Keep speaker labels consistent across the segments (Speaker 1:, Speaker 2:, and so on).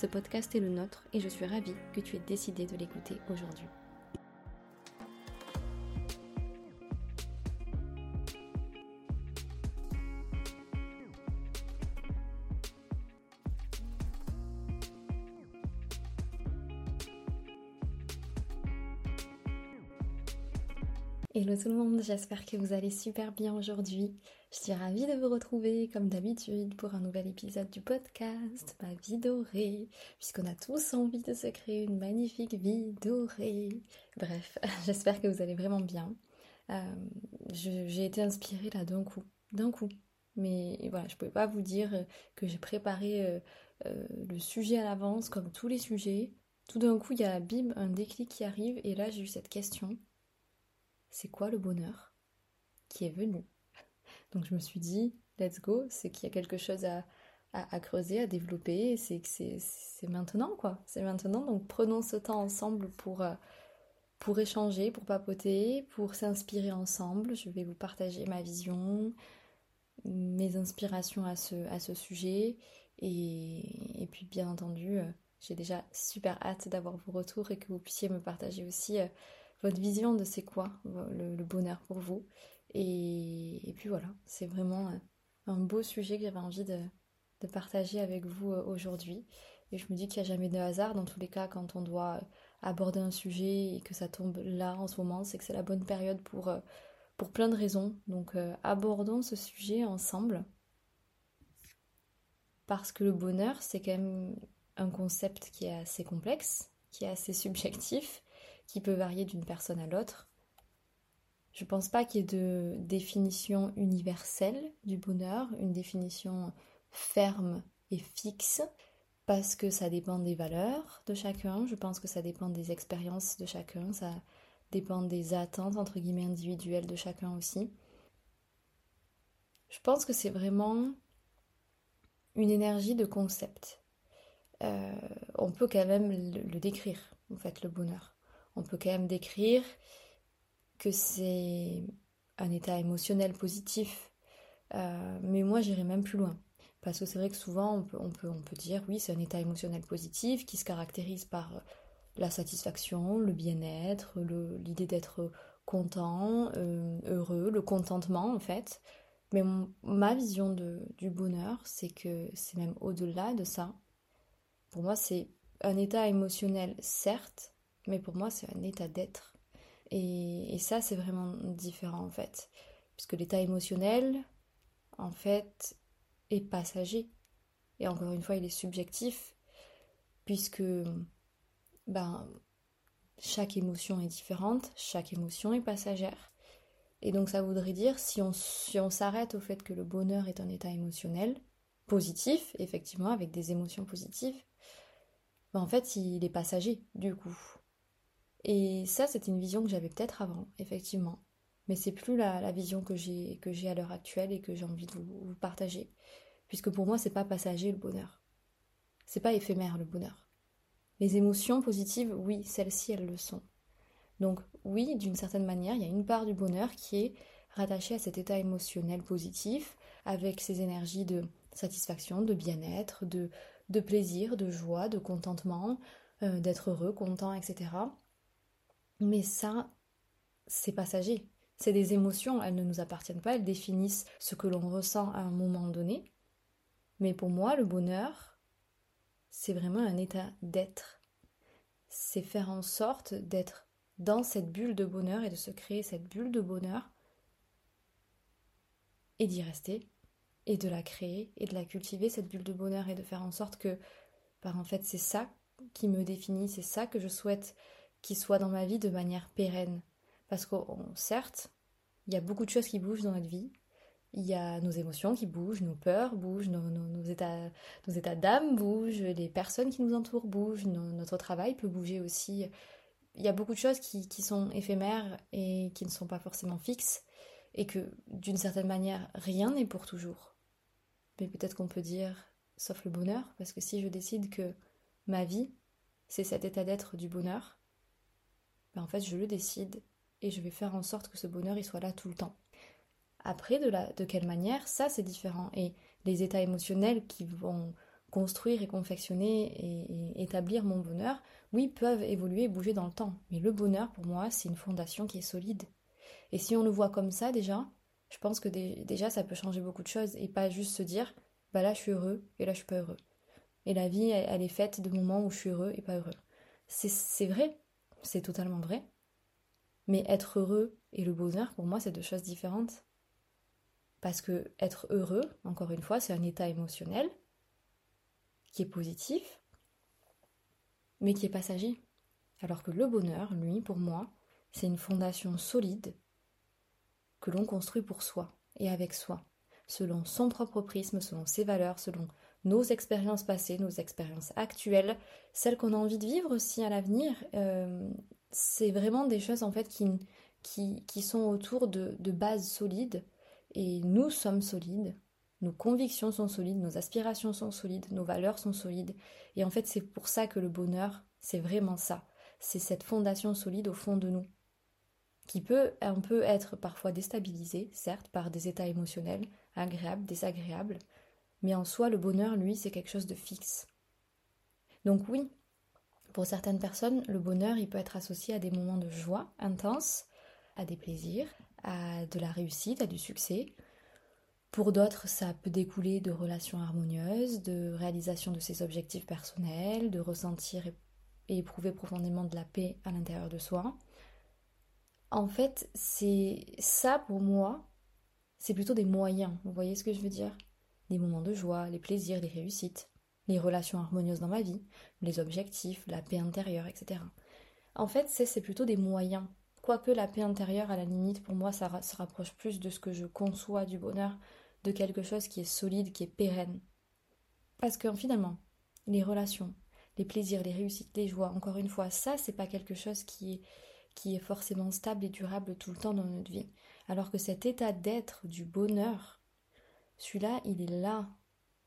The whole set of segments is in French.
Speaker 1: Ce podcast est le nôtre et je suis ravie que tu aies décidé de l'écouter aujourd'hui. Hello tout le monde, j'espère que vous allez super bien aujourd'hui. Je suis ravie de vous retrouver comme d'habitude pour un nouvel épisode du podcast Ma vie dorée, puisqu'on a tous envie de se créer une magnifique vie dorée. Bref, j'espère que vous allez vraiment bien. Euh, j'ai été inspirée là d'un coup, d'un coup. Mais voilà, je ne pouvais pas vous dire que j'ai préparé euh, euh, le sujet à l'avance comme tous les sujets. Tout d'un coup, il y a bim, un déclic qui arrive et là j'ai eu cette question c'est quoi le bonheur qui est venu? Donc je me suis dit, let's go, c'est qu'il y a quelque chose à, creuser, à développer, c'est que c'est maintenant quoi, c'est maintenant, donc prenons ce temps ensemble pour, euh, pour échanger, pour papoter, pour s'inspirer ensemble, je vais vous partager ma vision, mes inspirations à ce, à ce sujet, et, puis bien entendu, euh, j'ai déjà super hâte d'avoir vos retours et que vous puissiez me partager aussi euh, votre vision de c'est quoi le, bonheur pour vous. Et, puis voilà, c'est vraiment un beau sujet que j'avais envie de, partager avec vous euh, aujourd'hui. Et je me dis qu'il n'y a jamais de hasard, dans tous les cas, quand on doit aborder un sujet et que ça tombe là en ce moment, c'est que c'est la bonne période pour, euh, pour plein de raisons. Donc euh, abordons ce sujet ensemble. Parce que le bonheur, c'est quand même un concept qui est assez complexe, qui est assez subjectif, qui peut varier d'une personne à l'autre. Je ne pense pas qu'il y ait de définition universelle du bonheur, une définition ferme et fixe, parce que ça dépend des valeurs de chacun, je pense que ça dépend des expériences de chacun, ça dépend des attentes entre guillemets individuelles de chacun aussi. Je pense que c'est vraiment une énergie de concept. Euh, on peut quand même le décrire, en fait, le bonheur on peut quand même décrire que c'est un état émotionnel positif. Euh, mais moi, j'irai même plus loin. Parce que c'est vrai que souvent, on peut, dire, oui, c'est un état émotionnel positif qui se caractérise par la satisfaction, le bien-être, l'idée d'être content, euh, heureux, le contentement en fait. Mais ma vision du bonheur, c'est que c'est même au-delà de ça. Pour moi, c'est un état émotionnel, certes, mais pour moi c'est un état d'être. Et, ça c'est vraiment différent en fait, puisque l'état émotionnel en fait est passager. Et encore une fois il est subjectif, puisque ben, chaque émotion est différente, chaque émotion est passagère. Et donc ça voudrait dire, si on si on s'arrête au fait que le bonheur est un état émotionnel, positif, effectivement, avec des émotions positives, ben en fait il est passager du coup. Et ça, c'est une vision que j'avais peut-être avant, effectivement. Mais c'est plus la, vision que j'ai à l'heure actuelle et que j'ai envie de vous, partager. Puisque pour moi, c'est pas passager le bonheur. C'est pas éphémère le bonheur. Les émotions positives, oui, celles-ci, elles le sont. Donc oui, d'une certaine manière, il y a une part du bonheur qui est rattachée à cet état émotionnel positif, avec ces énergies de satisfaction, de bien-être, de, de plaisir, de joie, de contentement, euh, d'être heureux, content, etc. Mais ça, c'est passager. C'est des émotions, elles ne nous appartiennent pas, elles définissent ce que l'on ressent à un moment donné. Mais pour moi, le bonheur, c'est vraiment un état d'être. C'est faire en sorte d'être dans cette bulle de bonheur et de se créer cette bulle de bonheur et d'y rester et de la créer et de la cultiver cette bulle de bonheur et de faire en sorte que en fait c'est ça qui me définit, c'est ça que je souhaite qui soit dans ma vie de manière pérenne. Parce que certes, il y a beaucoup de choses qui bougent dans notre vie. il y a nos émotions qui bougent, nos peurs bougent, nos, états, nos états d'âme bougent, les personnes qui nous entourent bougent, notre travail peut bouger aussi. Il y a beaucoup de choses qui, qui, sont éphémères et qui ne sont pas forcément fixes, et que d'une certaine manière, rien n'est pour toujours. Mais peut-être qu'on peut dire, sauf le bonheur, parce que si je décide que ma vie, c'est cet état d'être du bonheur, ben en fait, je le décide et je vais faire en sorte que ce bonheur il soit là tout le temps. Après, de, la, de quelle manière, ça c'est différent. Et les états émotionnels qui vont construire et confectionner et, établir mon bonheur, oui, peuvent évoluer et bouger dans le temps. Mais le bonheur, pour moi, c'est une fondation qui est solide. Et si on le voit comme ça déjà, je pense que déjà ça peut changer beaucoup de choses et pas juste se dire, bah là je suis heureux et là je suis pas heureux. Et la vie, elle, est faite de moments où je suis heureux et pas heureux. C'est vrai, c'est totalement vrai. Mais être heureux et le bonheur, pour moi, c'est deux choses différentes. Parce que être heureux, encore une fois, c'est un état émotionnel qui est positif, mais qui est passager. Alors que le bonheur, lui, pour moi, c'est une fondation solide que l'on construit pour soi et avec soi, selon son propre prisme, selon ses valeurs, selon nos expériences passées, nos expériences actuelles, celles qu'on a envie de vivre aussi à l'avenir. Euh, c'est vraiment des choses en fait qui, qui, qui sont autour de, de bases solides et nous sommes solides, nos convictions sont solides, nos aspirations sont solides, nos valeurs sont solides. Et en fait, c'est pour ça que le bonheur, c'est vraiment ça. C'est cette fondation solide au fond de nous, qui peut un peu être parfois déstabilisée, certes, par des états émotionnels, agréables, désagréables, mais en soi, le bonheur, lui, c'est quelque chose de fixe. Donc oui, pour certaines personnes, le bonheur, il peut être associé à des moments de joie intense, à des plaisirs, à de la réussite, à du succès. Pour d'autres, ça peut découler de relations harmonieuses, de réalisation de ses objectifs personnels, de ressentir et éprouver profondément de la paix à l'intérieur de soi. En fait, c'est ça pour moi, c'est plutôt des moyens, vous voyez ce que je veux dire? Les moments de joie, les plaisirs, les réussites, les relations harmonieuses dans ma vie, les objectifs, la paix intérieure, etc. En fait, c'est plutôt des moyens Quoique la paix intérieure, à la limite, pour moi, ça se rapproche plus de ce que je conçois du bonheur, de quelque chose qui est solide, qui est pérenne. Parce que finalement, les relations, les plaisirs, les réussites, les joies, encore une fois, ça, c'est pas quelque chose qui est, qui est forcément stable et durable tout le temps dans notre vie. Alors que cet état d'être du bonheur, celui-là, il est là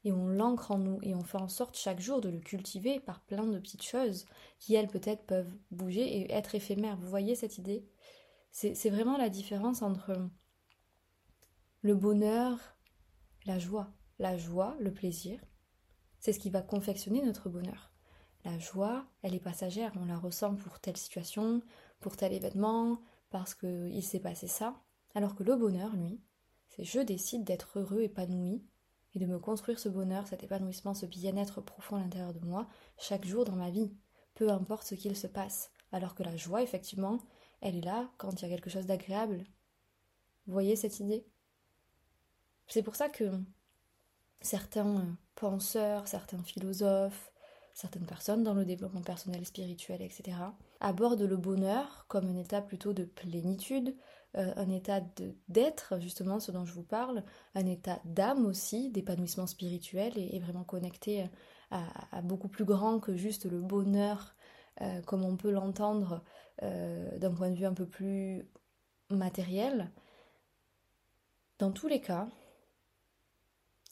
Speaker 1: et on l'ancre en nous et on fait en sorte chaque jour de le cultiver par plein de petites choses qui elles peut-être peuvent bouger et être éphémères. Vous voyez cette idée? C'est vraiment la différence entre le bonheur, la joie. La joie, le plaisir, c'est ce qui va confectionner notre bonheur. La joie, elle est passagère, on la ressent pour telle situation, pour tel événement, parce qu'il s'est passé ça. Alors que le bonheur, lui, c'est je décide d'être heureux, épanoui, et de me construire ce bonheur, cet épanouissement, ce bien-être profond à l'intérieur de moi, chaque jour dans ma vie, peu importe ce qu'il se passe. Alors que la joie, effectivement, elle est là quand il y a quelque chose d'agréable. Vous voyez cette idée? C'est pour ça que certains penseurs, certains philosophes, certaines personnes dans le développement personnel, spirituel, etc., abordent le bonheur comme un état plutôt de plénitude, euh, un état d'être, justement, ce dont je vous parle, un état d'âme aussi, d'épanouissement spirituel et, vraiment connecté à, beaucoup plus grand que juste le bonheur, euh, comme on peut l'entendre euh, d'un point de vue un peu plus matériel. Dans tous les cas,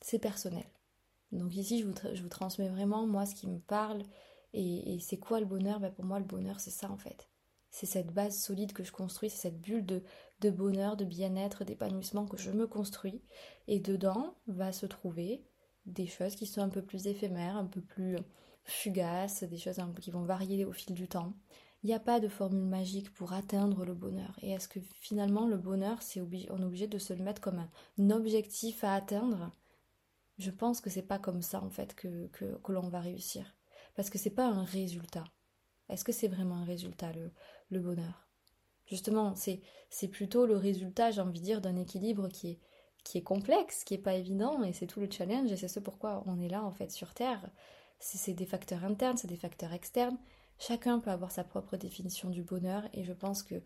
Speaker 1: c'est personnel. Donc ici, je vous, transmets vraiment, moi, ce qui me parle. Et, c'est quoi le bonheur? Ben, Pour moi, le bonheur, c'est ça, en fait. C'est cette base solide que je construis, c'est cette bulle de, de bonheur, de bien-être, d'épanouissement que je me construis. Et dedans va se trouver des choses qui sont un peu plus éphémères, un peu plus fugaces, des choses qui vont varier au fil du temps. Il n'y a pas de formule magique pour atteindre le bonheur. Et est-ce que finalement le bonheur, c'est on est obligé de se le mettre comme un objectif à atteindre? Je pense que c'est pas comme ça en fait que, que, l'on va réussir. Parce que c'est pas un résultat. Est-ce que c'est vraiment un résultat le, le bonheur? Justement, c'est plutôt le résultat, j'ai envie de dire, d'un équilibre qui est, qui est complexe, qui est pas évident, et c'est tout le challenge, et c'est ce pourquoi on est là en fait sur Terre. C'est des facteurs internes, c'est des facteurs externes. Chacun peut avoir sa propre définition du bonheur, et je pense que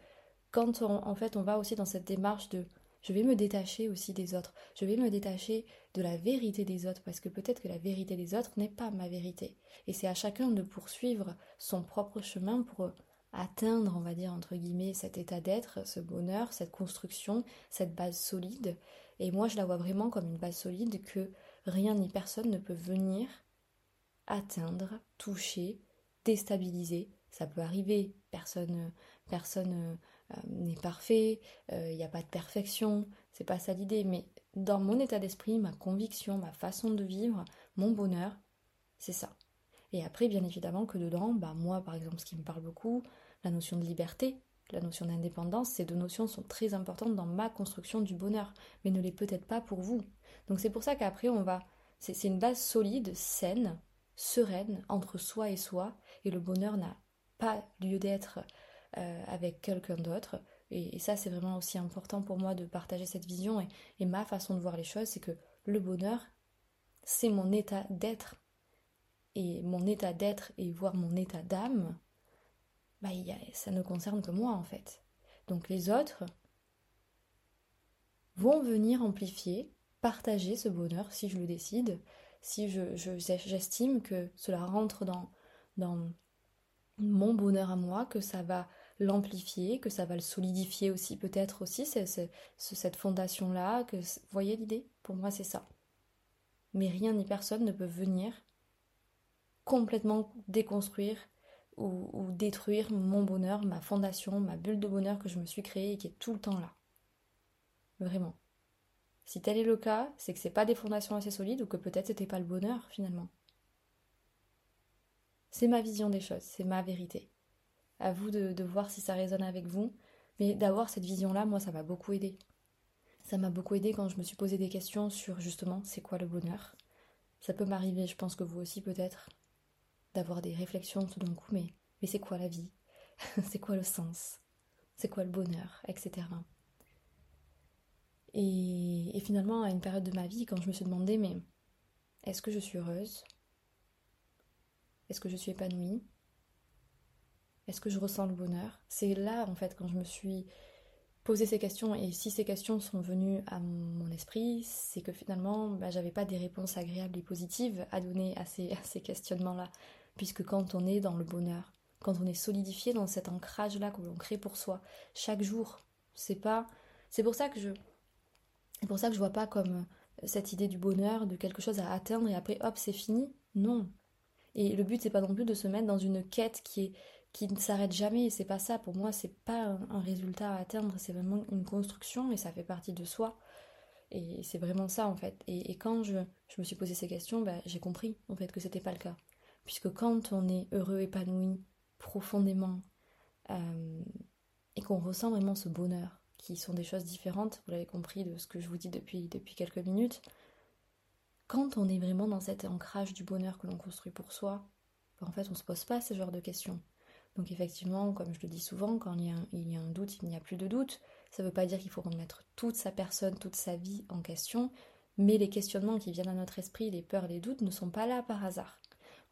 Speaker 1: quand en fait on va aussi dans cette démarche de Je vais me détacher aussi des autres. Je vais me détacher de la vérité des autres parce que peut-être que la vérité des autres n'est pas ma vérité. Et c'est à chacun de poursuivre son propre chemin pour atteindre, on va dire, entre guillemets, cet état d'être, ce bonheur, cette construction, cette base solide. Et moi, je la vois vraiment comme une base solide que rien ni personne ne peut venir atteindre, toucher, déstabiliser. Ça peut arriver, personne, personne n'est parfait, il euh, n'y a pas de perfection, c'est pas ça l'idée, mais dans mon état d'esprit, ma conviction, ma façon de vivre, mon bonheur, c'est ça. Et après, bien évidemment que dedans, bah moi par exemple, ce qui me parle beaucoup, la notion de liberté, la notion d'indépendance, ces deux notions sont très importantes dans ma construction du bonheur, mais ne l'est peut-être pas pour vous. Donc c'est pour ça qu'après on va, c'est une base solide, saine, sereine entre soi et soi, et le bonheur n'a pas lieu d'être euh, avec quelqu'un d'autre. Et, ça, c'est vraiment aussi important pour moi de partager cette vision et, ma façon de voir les choses, c'est que le bonheur, c'est mon état d'être. Et mon état d'être et voir mon état d'âme, bah, ça ne concerne que moi en fait. Donc les autres vont venir amplifier, partager ce bonheur si je le décide, si j'estime que cela rentre dans, dans mon bonheur à moi, que ça va l'amplifier, que ça va le solidifier aussi peut-être aussi, cette fondation-là, vous voyez l'idée? Pour moi c'est ça. Mais rien ni personne ne peut venir complètement déconstruire ou, ou, détruire mon bonheur, ma fondation, ma bulle de bonheur que je me suis créée et qui est tout le temps là. Vraiment. Si tel est le cas, c'est que c'est pas des fondations assez solides ou que peut-être c'était pas le bonheur finalement. C'est ma vision des choses, c'est ma vérité. À vous de, voir si ça résonne avec vous, mais d'avoir cette vision-là, moi, ça m'a beaucoup aidé. Ça m'a beaucoup aidé quand je me suis posé des questions sur justement c'est quoi le bonheur. Ça peut m'arriver, je pense que vous aussi peut-être, d'avoir des réflexions tout d'un coup, mais, mais c'est quoi la vie? C'est quoi le sens? C'est quoi le bonheur? Etc. Et, finalement, à une période de ma vie, quand je me suis demandé, mais est-ce que je suis heureuse? Est-ce que je suis épanouie? Est-ce que je ressens le bonheur? C'est là, en fait, quand je me suis posé ces questions, et si ces questions sont venues à mon esprit, c'est que finalement, bah, j'avais pas des réponses agréables et positives à donner à ces, à ces questionnements-là. Puisque quand on est dans le bonheur, quand on est solidifié dans cet ancrage-là que l'on crée pour soi, chaque jour, c'est pas. C'est pour ça que je c'est pour ça que je vois pas comme cette idée du bonheur, de quelque chose à atteindre et après hop c'est fini. Non. Et le but c'est pas non plus de se mettre dans une quête qui est qui ne s'arrête jamais. C'est pas ça. Pour moi c'est pas un, résultat à atteindre. C'est vraiment une construction et ça fait partie de soi. Et c'est vraiment ça en fait. Et, quand je, me suis posé ces questions, bah, j'ai compris en fait que c'était pas le cas. Puisque quand on est heureux, épanoui, profondément, euh, et qu'on ressent vraiment ce bonheur, qui sont des choses différentes, vous l'avez compris de ce que je vous dis depuis, depuis quelques minutes. Quand on est vraiment dans cet ancrage du bonheur que l'on construit pour soi, ben, en fait on se pose pas ce genre de questions. Donc effectivement, comme je le dis souvent, quand il y a un, doute, il n'y a plus de doute. Ça ne veut pas dire qu'il faut remettre toute sa personne, toute sa vie en question, mais les questionnements qui viennent à notre esprit, les peurs, les doutes, ne sont pas là par hasard.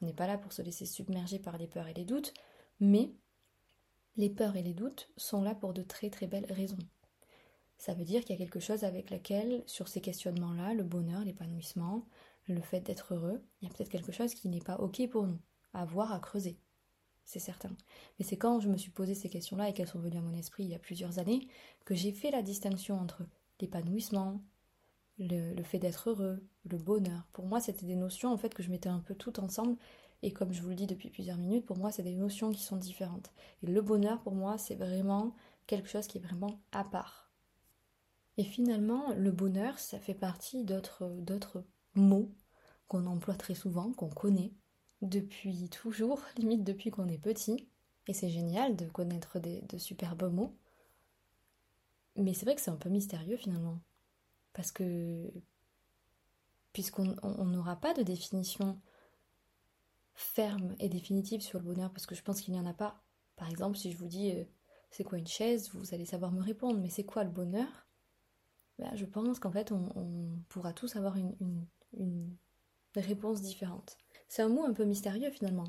Speaker 1: On n'est pas là pour se laisser submerger par les peurs et les doutes, mais les peurs et les doutes sont là pour de très très belles raisons. Ça veut dire qu'il y a quelque chose avec laquelle, sur ces questionnements-là, le bonheur, l'épanouissement, le fait d'être heureux, il y a peut-être quelque chose qui n'est pas OK pour nous, à voir, à creuser. C'est certain. Mais c'est quand je me suis posé ces questions-là et qu'elles sont venues à mon esprit il y a plusieurs années que j'ai fait la distinction entre l'épanouissement, le, fait d'être heureux, le bonheur. Pour moi, c'était des notions en fait que je mettais un peu toutes ensemble. Et comme je vous le dis depuis plusieurs minutes, pour moi, c'est des notions qui sont différentes. Et le bonheur, pour moi, c'est vraiment quelque chose qui est vraiment à part. Et finalement, le bonheur, ça fait partie d'autres mots qu'on emploie très souvent, qu'on connaît depuis toujours, limite depuis qu'on est petit. Et c'est génial de connaître des, de superbes mots. Mais c'est vrai que c'est un peu mystérieux finalement. Parce que puisqu'on n'aura pas de définition ferme et définitive sur le bonheur, parce que je pense qu'il n'y en a pas. Par exemple, si je vous dis euh, c'est quoi une chaise, vous allez savoir me répondre, mais c'est quoi le bonheur? Bah, je pense qu'en fait, on, pourra tous avoir une, réponse différente. C'est un mot un peu mystérieux finalement,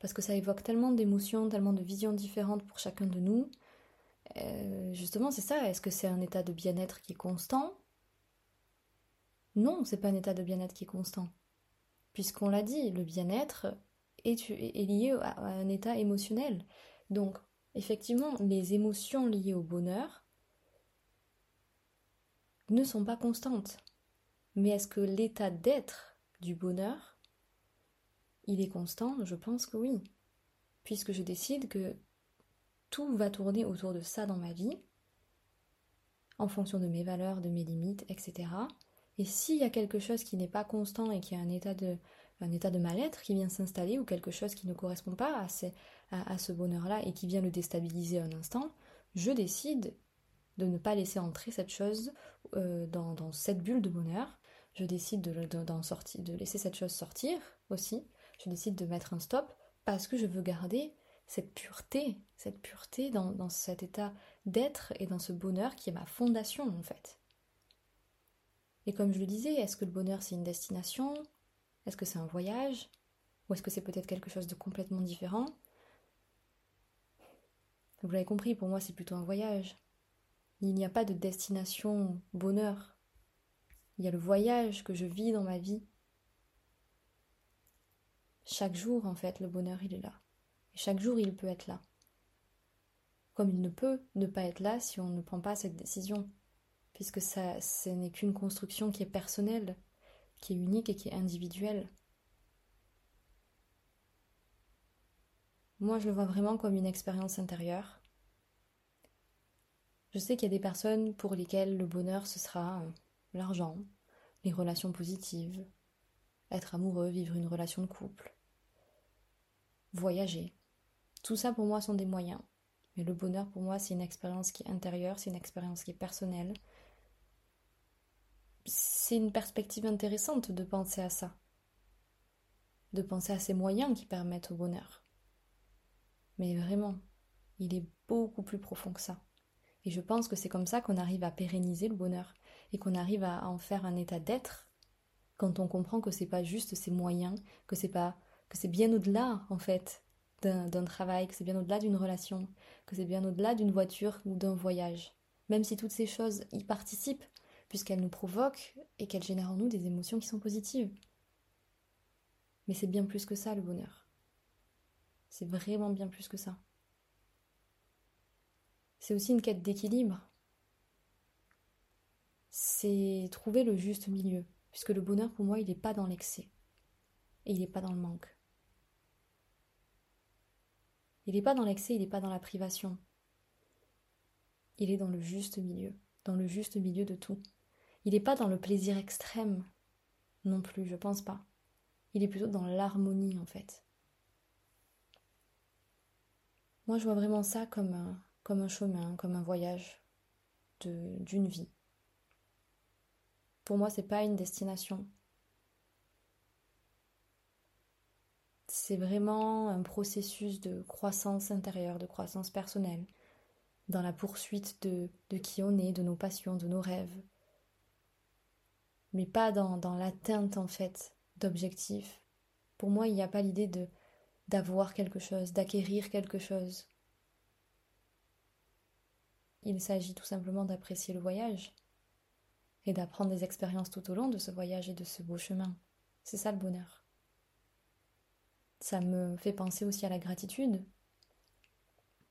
Speaker 1: parce que ça évoque tellement d'émotions, tellement de visions différentes pour chacun de nous. euh, justement, c'est ça. Est-ce que c'est un état de bien-être qui est constant? Non, c'est pas un état de bien-être qui est constant. Puisqu'on l'a dit, le bien-être est, lié à un état émotionnel. Donc, effectivement, les émotions liées au bonheur ne sont pas constantes. Mais est-ce que l'état d'être du bonheur, il est constant Je pense que oui. Puisque je décide que tout va tourner autour de ça dans ma vie, en fonction de mes valeurs, de mes limites, etc. Et s'il y a quelque chose qui n'est pas constant et qui a un état de, un mal-être qui vient s'installer ou quelque chose qui ne correspond pas à, ce bonheur-là et qui vient le déstabiliser un instant, je décide de ne pas laisser entrer cette chose euh, dans, cette bulle de bonheur. Je décide de, de laisser cette chose sortir aussi. Je décide de mettre un stop parce que je veux garder cette pureté, cette pureté dans, cet état d'être et dans ce bonheur qui est ma fondation en fait. Et comme je le disais, est-ce que le bonheur c'est une destination? Est-ce que c'est un voyage? Ou est-ce que c'est peut-être quelque chose de complètement différent? Vous l'avez compris, pour moi c'est plutôt un voyage. Il n'y a pas de destination bonheur. Il y a le voyage que je vis dans ma vie. Chaque jour, en fait, le bonheur, il est là. Chaque jour, il peut être là. Comme il ne peut ne pas être là si on ne prend pas cette décision, puisque ça, ce n'est qu'une construction qui est personnelle, qui est unique et qui est individuelle. Moi, je le vois vraiment comme une expérience intérieure. Je sais qu'il y a des personnes pour lesquelles le bonheur, ce sera euh, l'argent, les relations positives, être amoureux, vivre une relation de couple, voyager. Tout ça pour moi sont des moyens. Mais le bonheur pour moi c'est une expérience qui est intérieure, c'est une expérience qui est personnelle. C'est une perspective intéressante de penser à ça. De penser à ces moyens qui permettent au bonheur. Mais vraiment, il est beaucoup plus profond que ça. Et je pense que c'est comme ça qu'on arrive à pérenniser le bonheur et qu'on arrive à en faire un état d'être quand on comprend que c'est pas juste ces moyens, que c'est pas que c'est bien au-delà en fait d'un travail, que c'est bien au-delà d'une relation, que c'est bien au-delà d'une voiture ou d'un voyage. Même si toutes ces choses y participent, puisqu'elles nous provoquent et qu'elles génèrent en nous des émotions qui sont positives. Mais c'est bien plus que ça le bonheur. C'est vraiment bien plus que ça. C'est aussi une quête d'équilibre. C'est trouver le juste milieu, puisque le bonheur pour moi il n'est pas dans l'excès et il n'est pas dans le manque. Il n'est pas dans l'excès, il n'est pas dans la privation. Il est dans le juste milieu, dans le juste milieu de tout. Il n'est pas dans le plaisir extrême non plus, je pense pas. Il est plutôt dans l'harmonie en fait. Moi je vois vraiment ça comme un, chemin, comme un voyage d'une vie. Pour moi, c'est pas une destination, c'est vraiment un processus de croissance intérieure, de croissance personnelle, dans la poursuite de, qui on est, de nos passions, de nos rêves, mais pas dans, dans l'atteinte en fait d'objectifs. Pour moi, il n'y a pas l'idée de d'avoir quelque chose, d'acquérir quelque chose. Il s'agit tout simplement d'apprécier le voyage et d'apprendre des expériences tout au long de ce voyage et de ce beau chemin. C'est ça le bonheur. Ça me fait penser aussi à la gratitude,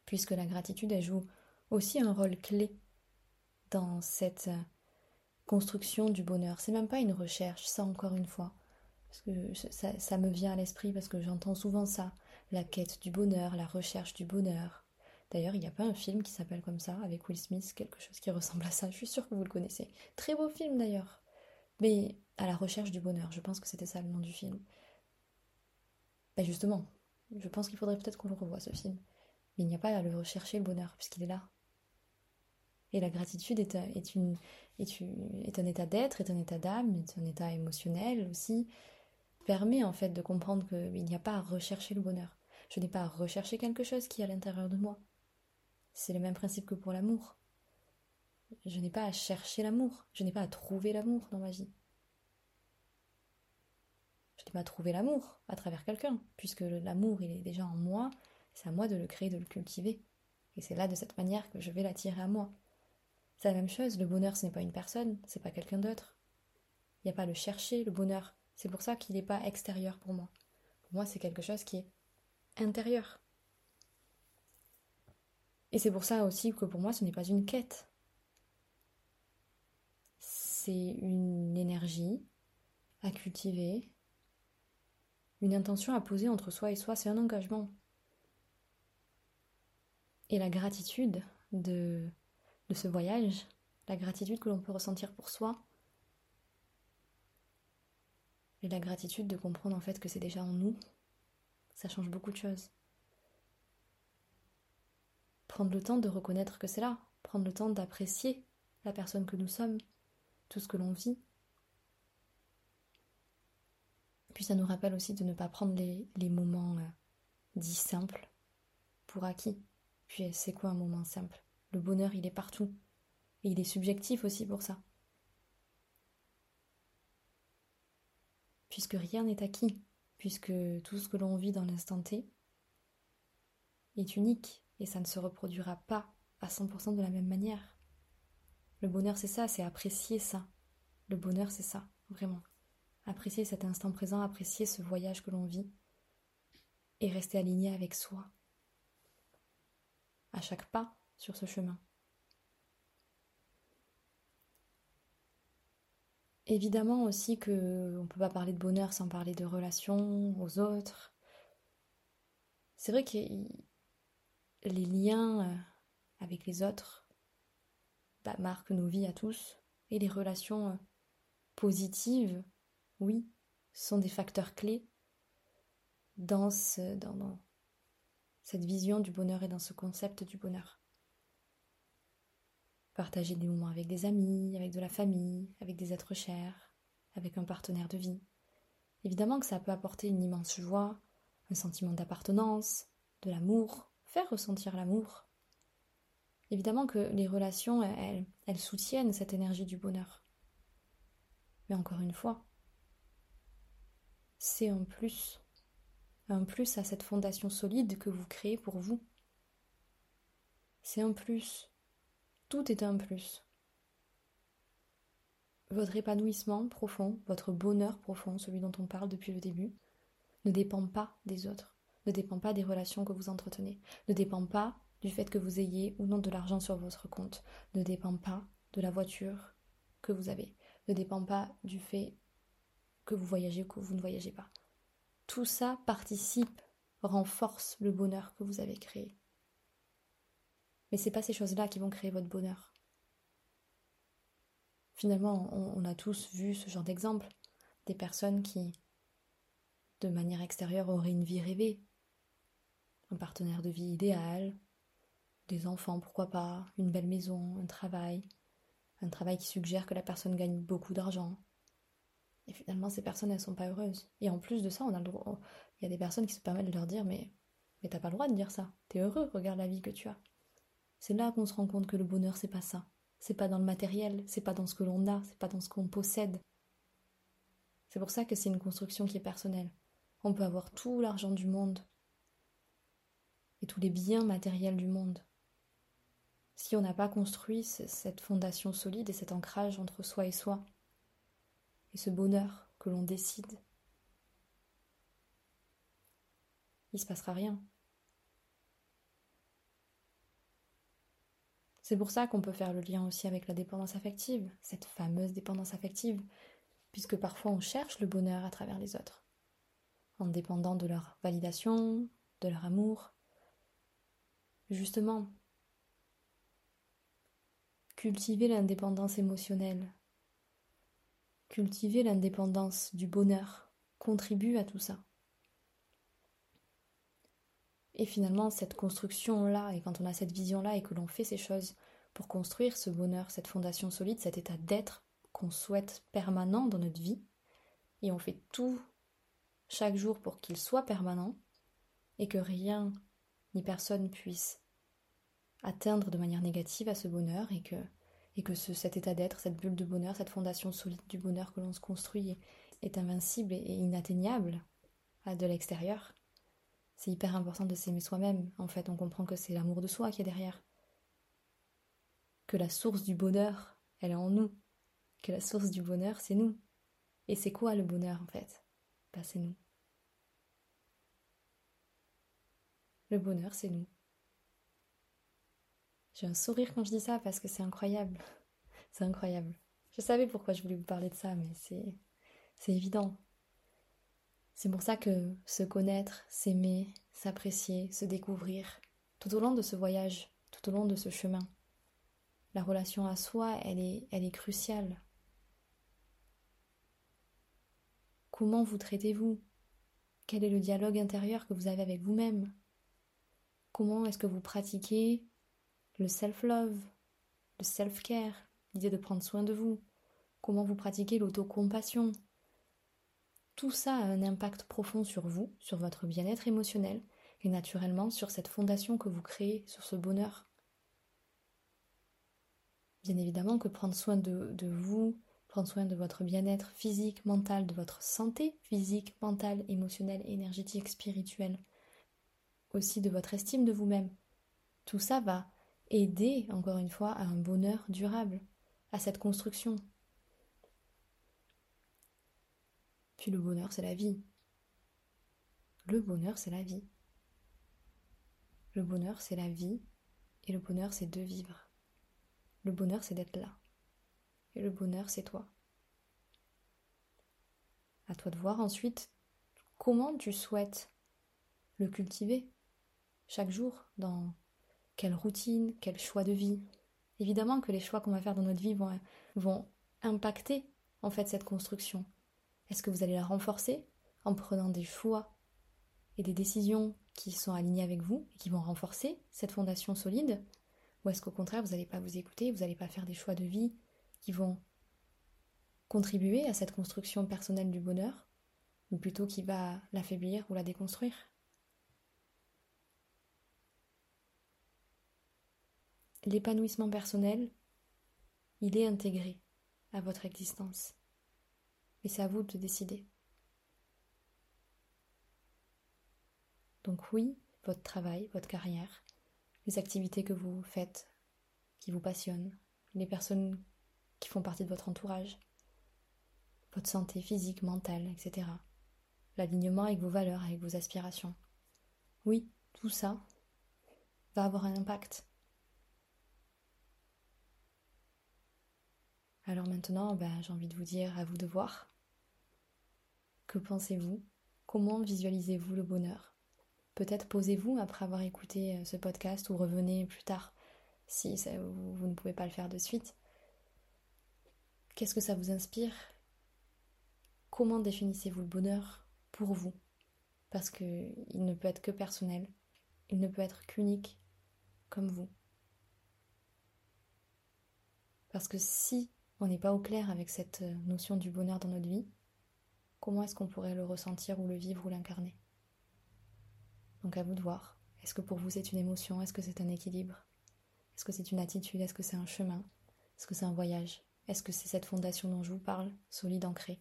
Speaker 1: puisque la gratitude, elle joue aussi un rôle clé dans cette construction du bonheur. C'est même pas une recherche, ça encore une fois. Parce que ça, me vient à l'esprit parce que j'entends souvent ça. La quête du bonheur, la recherche du bonheur. D'ailleurs, il n'y a pas un film qui s'appelle comme ça, avec Will Smith, quelque chose qui ressemble à ça. Je suis sûre que vous le connaissez. Très beau film d'ailleurs. Mais à la recherche du bonheur, je pense que c'était ça le nom du film. Bah, justement, je pense qu'il faudrait peut-être qu'on le revoie ce film. Il n'y a pas à le rechercher le bonheur, puisqu'il est là. Et la gratitude est, est, est un état d'être, est un état d'âme, est un état émotionnel aussi. Permet en fait de comprendre qu'il n'y a pas à rechercher le bonheur. Je n'ai pas à rechercher quelque chose qui est à l'intérieur de moi. C'est le même principe que pour l'amour. Je n'ai pas à chercher l'amour, je n'ai pas à trouver l'amour dans ma vie je n'ai pas trouvé l'amour à travers quelqu'un, puisque l'amour, il est déjà en moi, c'est à moi de le créer, de le cultiver, Et c'est là de cette manière que je vais l'attirer à moi. C'est la même chose, le bonheur ce n'est pas une personne, c'est pas quelqu'un d'autre. Il n'y a pas le chercher, le bonheur. C'est pour ça qu'il n'est pas extérieur pour moi. Pour moi, c'est quelque chose qui est intérieur. Et c'est pour ça aussi que pour moi, ce n'est pas une quête. C'est une énergie à cultiver, une intention à poser entre soi et soi, c'est un engagement. Et la gratitude de, ce voyage, la gratitude que l'on peut ressentir pour soi, et la gratitude de comprendre en fait que c'est déjà en nous, ça change beaucoup de choses. Prendre le temps de reconnaître que c'est là, prendre le temps d'apprécier la personne que nous sommes, tout ce que l'on vit. Puis ça nous rappelle aussi de ne pas prendre les, moments euh, dits simples pour acquis. Puis c'est quoi un moment simple? Le bonheur, il est partout. Et il est subjectif aussi pour ça. Puisque rien n'est acquis, puisque tout ce que l'on vit dans l'instant T est unique et ça ne se reproduira pas à 100% de la même manière. Le bonheur, c'est ça, c'est apprécier ça. Le bonheur, c'est ça, vraiment. Apprécier cet instant présent, apprécier ce voyage que l'on vit et rester aligné avec soi à chaque pas sur ce chemin. Évidemment aussi que on peut pas parler de bonheur sans parler de relations aux autres. C'est vrai que les liens euh, avec les autres bah, marquent nos vies à tous et les relations euh, positives, oui, sont des facteurs clés dans, cette vision du bonheur et dans ce concept du bonheur partager des moments avec des amis, avec de la famille, avec des êtres chers, avec un partenaire de vie. Évidemment que ça peut apporter une immense joie, un sentiment d'appartenance, de l'amour, faire ressentir l'amour. Évidemment que les relations, elles, elles soutiennent cette énergie du bonheur. Mais encore une fois, c'est un plus, un plus à cette fondation solide que vous créez pour vous. C'est un plus tout est un plus. Votre épanouissement profond, votre bonheur profond, celui dont on parle depuis le début, ne dépend pas des autres, ne dépend pas des relations que vous entretenez, ne dépend pas du fait que vous ayez ou non de l'argent sur votre compte, ne dépend pas de la voiture que vous avez, ne dépend pas du fait que vous voyagez ou que vous ne voyagez pas. Tout ça participe, renforce le bonheur que vous avez créé. Mais c'est pas ces choses-là qui vont créer votre bonheur. Finalement, on, a tous vu ce genre d'exemple. Des personnes qui, de manière extérieure, auraient une vie rêvée. Un partenaire de vie idéal, des enfants, pourquoi pas, une belle maison, un travail, un travail qui suggère que la personne gagne beaucoup d'argent. Et finalement, ces personnes, elles sont pas heureuses. Et en plus de ça, on a le droit. Il y a des personnes qui se permettent de leur dire Mais, mais t'as pas le droit de dire ça. T'es heureux, regarde la vie que tu as. C'est là qu'on se rend compte que le bonheur, c'est pas ça. C'est pas dans le matériel, c'est pas dans ce que l'on a, c'est pas dans ce qu'on possède. C'est pour ça que c'est une construction qui est personnelle. On peut avoir tout l'argent du monde et tous les biens matériels du monde. Si on n'a pas construit cette fondation solide et cet ancrage entre soi et soi, et ce bonheur que l'on décide, il se passera rien. C'est pour ça qu'on peut faire le lien aussi avec la dépendance affective, cette fameuse dépendance affective, puisque parfois on cherche le bonheur à travers les autres, en dépendant de leur validation, de leur amour. Justement, cultiver l'indépendance émotionnelle, cultiver l'indépendance du bonheur contribue à tout ça. Et finalement, cette construction-là, et quand on a cette vision-là et que l'on fait ces choses pour construire ce bonheur, cette fondation solide, cet état d'être qu'on souhaite permanent dans notre vie, et on fait tout chaque jour pour qu'il soit permanent, et que rien ni personne puisse atteindre de manière négative à ce bonheur, et que, et que ce, cet état d'être, cette bulle de bonheur, cette fondation solide du bonheur que l'on se construit est, invincible et inatteignable de l'extérieur, C'est hyper important de s'aimer soi-même. En fait, on comprend que c'est l'amour de soi qui est derrière. Que la source du bonheur, elle est en nous. Que la source du bonheur, c'est nous. Et c'est quoi le bonheur en fait? Bah c'est nous. Le bonheur, c'est nous. J'ai un sourire quand je dis ça parce que c'est incroyable. C'est incroyable. Je savais pourquoi je voulais vous parler de ça, mais c'est c'est évident. C'est pour ça que se connaître, s'aimer, s'apprécier, se découvrir, tout au long de ce voyage, tout au long de ce chemin, la relation à soi, elle est, elle est cruciale. Comment vous traitez-vous? Quel est le dialogue intérieur que vous avez avec vous-même? Comment est-ce que vous pratiquez le self-love, le self-care, l'idée de prendre soin de vous Comment vous pratiquez l'autocompassion Tout ça a un impact profond sur vous, sur votre bien-être émotionnel et naturellement sur cette fondation que vous créez, sur ce bonheur. Bien évidemment que prendre soin de, de vous, prendre soin de votre bien-être physique, mental, de votre santé physique, mentale, émotionnelle, énergétique, spirituelle, aussi de votre estime de vous-même. Tout ça va aider, encore une fois, à un bonheur durable, à cette construction. Puis le bonheur, c'est la vie. Le bonheur, c'est la vie. Le bonheur, c'est la vie, et le bonheur, c'est de vivre. Le bonheur, c'est d'être là. Et le bonheur, c'est toi. À toi de voir ensuite comment tu souhaites le cultiver chaque jour, dans quelle routine, quel choix de vie. Évidemment que les choix qu'on va faire dans notre vie vont, impacter en fait cette construction. Est-ce que vous allez la renforcer en prenant des choix et des décisions qui sont alignées avec vous et qui vont renforcer cette fondation solide? Ou est-ce qu'au contraire vous n'allez pas vous écouter, vous n'allez pas faire des choix de vie qui vont contribuer à cette construction personnelle du bonheur, ou plutôt qui va l'affaiblir ou la déconstruire? L'épanouissement personnel, il est intégré à votre existence. Et c'est à vous de décider. Donc oui, votre travail, votre carrière, les activités que vous faites, qui vous passionnent, les personnes qui font partie de votre entourage, votre santé physique, mentale, etc. L'alignement avec vos valeurs, avec vos aspirations. Oui, tout ça va avoir un impact. Alors maintenant, ben, j'ai envie de vous dire à vous de voir. Que pensez-vous? Comment visualisez-vous le bonheur? Peut-être posez-vous après avoir écouté euh, ce podcast ou revenez plus tard si vous ne pouvez pas le faire de suite. Qu'est-ce que ça vous inspire? Comment définissez-vous le bonheur pour vous? Parce qu'il ne peut être que personnel, il ne peut être qu'unique comme vous. Parce que si on n'est pas au clair avec cette notion du bonheur dans notre vie, comment est-ce qu'on pourrait le ressentir ou le vivre ou l'incarner Donc à vous de voir. Est-ce que pour vous c'est une émotion Est-ce que c'est un équilibre Est-ce que c'est une attitude Est-ce que c'est un chemin Est-ce que c'est un voyage est-ce que c'est cette fondation dont je vous parle, solide, ancrée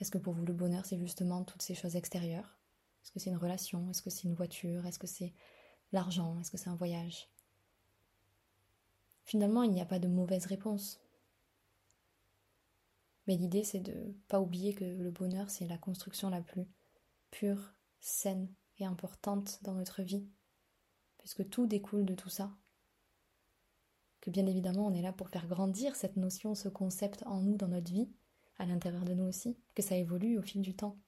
Speaker 1: Est-ce que pour vous le bonheur, c'est justement toutes ces choses extérieures Est-ce que c'est une relation Est-ce que c'est une voiture Est-ce que c'est l'argent Est-ce que c'est un voyage Finalement, il n'y a pas de mauvaise réponse. Mais l'idée, c'est de ne pas oublier que le bonheur, c'est la construction la plus pure, saine et importante dans notre vie, puisque tout découle de tout ça. Que bien évidemment on est là pour faire grandir cette notion, ce concept en nous, dans notre vie, à l'intérieur de nous aussi, que ça évolue au fil du temps.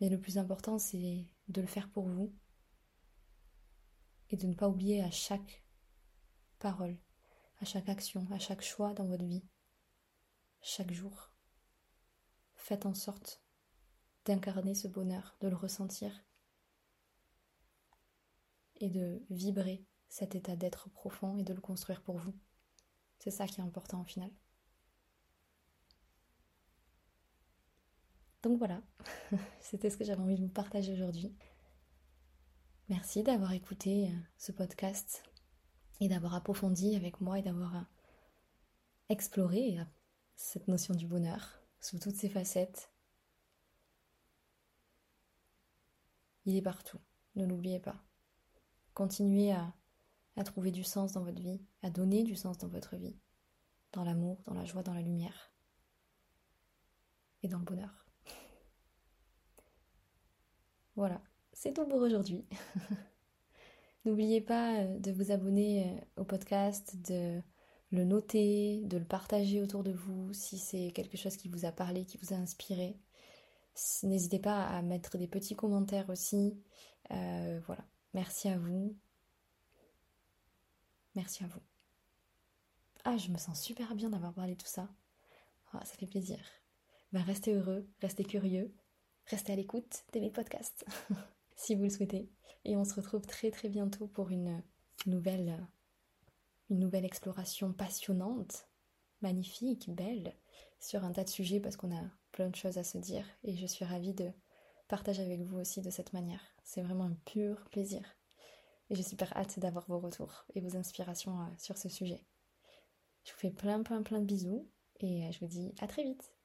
Speaker 1: Mais le plus important, c'est de le faire pour vous et de ne pas oublier à chaque parole, à chaque action, à chaque choix dans votre vie, chaque jour. Faites en sorte d'incarner ce bonheur, de le ressentir et de vibrer cet état d'être profond et de le construire pour vous. C'est ça qui est important au final. Donc voilà, c'était ce que j'avais envie de vous partager aujourd'hui. Merci d'avoir écouté euh, ce podcast et d'avoir approfondi avec moi et d'avoir euh, exploré euh, cette notion du bonheur sous toutes ses facettes. Il est partout. Ne l'oubliez pas. Continuez à, trouver du sens dans votre vie, à donner du sens dans votre vie, dans l'amour, dans la joie, dans la lumière et dans le bonheur. Voilà, c'est tout pour aujourd'hui. N'oubliez pas euh, de vous abonner euh, au podcast, de le noter, de le partager autour de vous si c'est quelque chose qui vous a parlé, qui vous a inspiré. N'hésitez pas à mettre des petits commentaires aussi. Euh, voilà. Merci à vous. Merci à vous. Ah, je me sens super bien d'avoir parlé de tout ça. Ah, ça fait plaisir. Ben, restez heureux, restez curieux, restez à l'écoute de mes podcasts, si vous le souhaitez. Et on se retrouve très très bientôt pour une nouvelle, une nouvelle exploration passionnante, magnifique, belle, sur un tas de sujets parce qu'on a plein de choses à se dire. Et je suis ravie de partager avec vous aussi de cette manière. C'est vraiment un pur plaisir. Et j'ai super hâte d'avoir vos retours et vos inspirations euh, sur ce sujet. Je vous fais plein plein plein de bisous et euh, je vous dis à très vite.